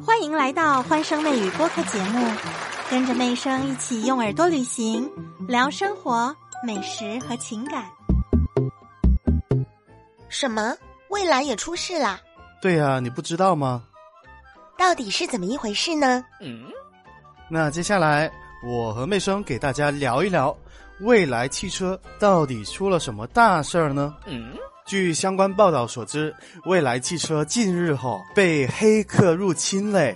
欢迎来到欢声妹语播客节目，跟着妹声一起用耳朵旅行，聊生活、美食和情感。什么？蔚来也出事啦？对呀、你不知道吗？到底是怎么一回事呢？嗯那接下来我和妹生给大家聊一聊，蔚来汽车到底出了什么大事儿呢？据相关报道所知，蔚来汽车近日后被黑客入侵嘞，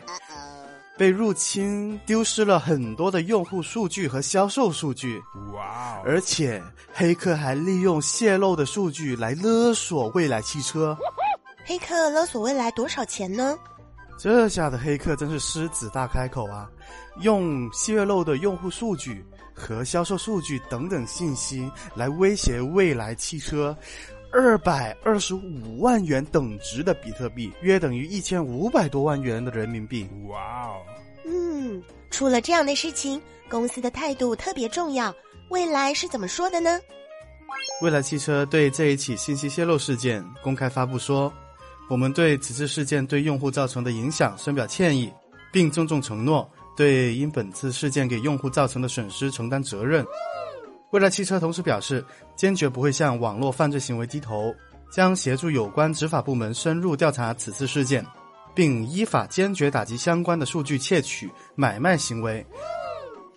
被入侵，丢失了很多的用户数据和销售数据。哇哦！而且黑客还利用泄露的数据来勒索蔚来汽车。黑客勒索蔚来多少钱呢？这下的黑客真是狮子大开口啊！用泄露的用户数据和销售数据等等信息来威胁蔚来汽车，二百二十五万元等值的比特币，约等于一千五百多万元的人民币。哇哦！嗯，出了这样的事情，公司的态度特别重要。未来是怎么说的呢？蔚来汽车对这一起信息泄露事件公开发布说：“我们对此次事件对用户造成的影响深表歉意，并郑重承诺对因本次事件给用户造成的损失承担责任。”蔚来汽车同时表示，坚决不会向网络犯罪行为低头，将协助有关执法部门深入调查此次事件，并依法坚决打击相关的数据窃取、买卖行为。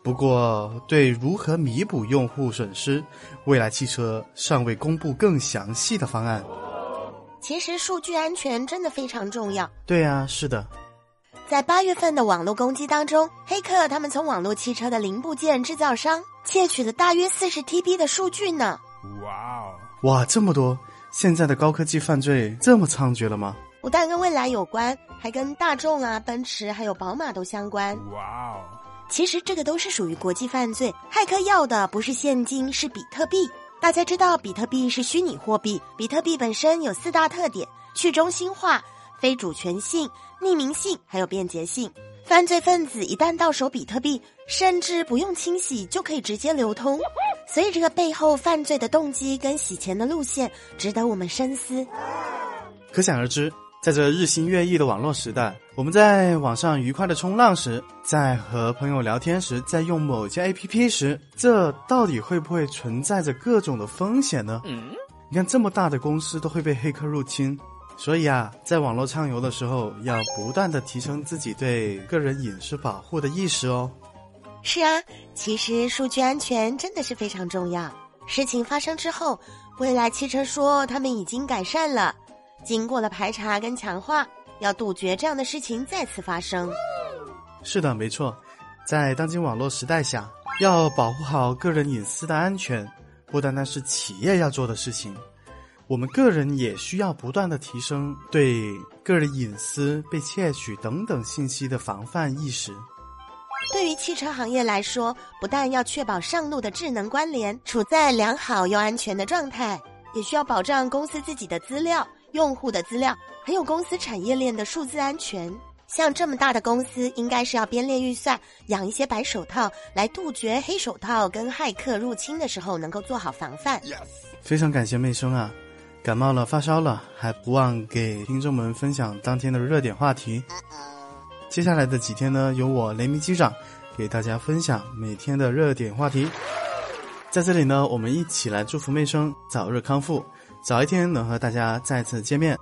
不过，对如何弥补用户损失，蔚来汽车尚未公布更详细的方案。其实数据安全真的非常重要。对啊、是的，在八月份的网络攻击当中，黑客他们从网络汽车的零部件制造商窃取了大约四十 TB 的数据呢。哇哦！哇，这么多！现在的高科技犯罪这么猖獗了吗？不但跟未来有关，还跟大众啊、奔驰还有宝马都相关。哇哦！其实这个都是属于国际犯罪，骇客要的不是现金，是比特币。大家知道，比特币是虚拟货币，比特币本身有四大特点：去中心化、非主权性、匿名性，还有便捷性。犯罪分子一旦到手比特币，甚至不用清洗就可以直接流通，所以这个背后犯罪的动机跟洗钱的路线值得我们深思。可想而知，在这日新月异的网络时代，我们在网上愉快的冲浪时，在和朋友聊天时，在用某些 APP 时，这到底会不会存在着各种的风险呢？你看，这么大的公司都会被黑客入侵，所以啊，在网络畅游的时候，要不断的提升自己对个人隐私保护的意识哦。是啊，其实数据安全真的是非常重要。事情发生之后，未来汽车说他们已经改善了，经过了排查跟强化，要杜绝这样的事情再次发生。是的，没错，在当今网络时代下，要保护好个人隐私的安全，不单单是企业要做的事情，我们个人也需要不断的提升对个人隐私被窃取等等信息的防范意识。对于汽车行业来说，不但要确保上路的智能关联处在良好又安全的状态，也需要保障公司自己的资料、用户的资料，还有公司产业链的数字安全。像这么大的公司，应该是要编列预算，养一些白手套，来杜绝黑手套跟骇客入侵的时候能够做好防范。非常感谢妹生啊，感冒了发烧了，还不忘给听众们分享当天的热点话题。接下来的几天呢，由我雷鸣机长给大家分享每天的热点话题。在这里呢，我们一起来祝福妹生早日康复，早一天能和大家再次见面。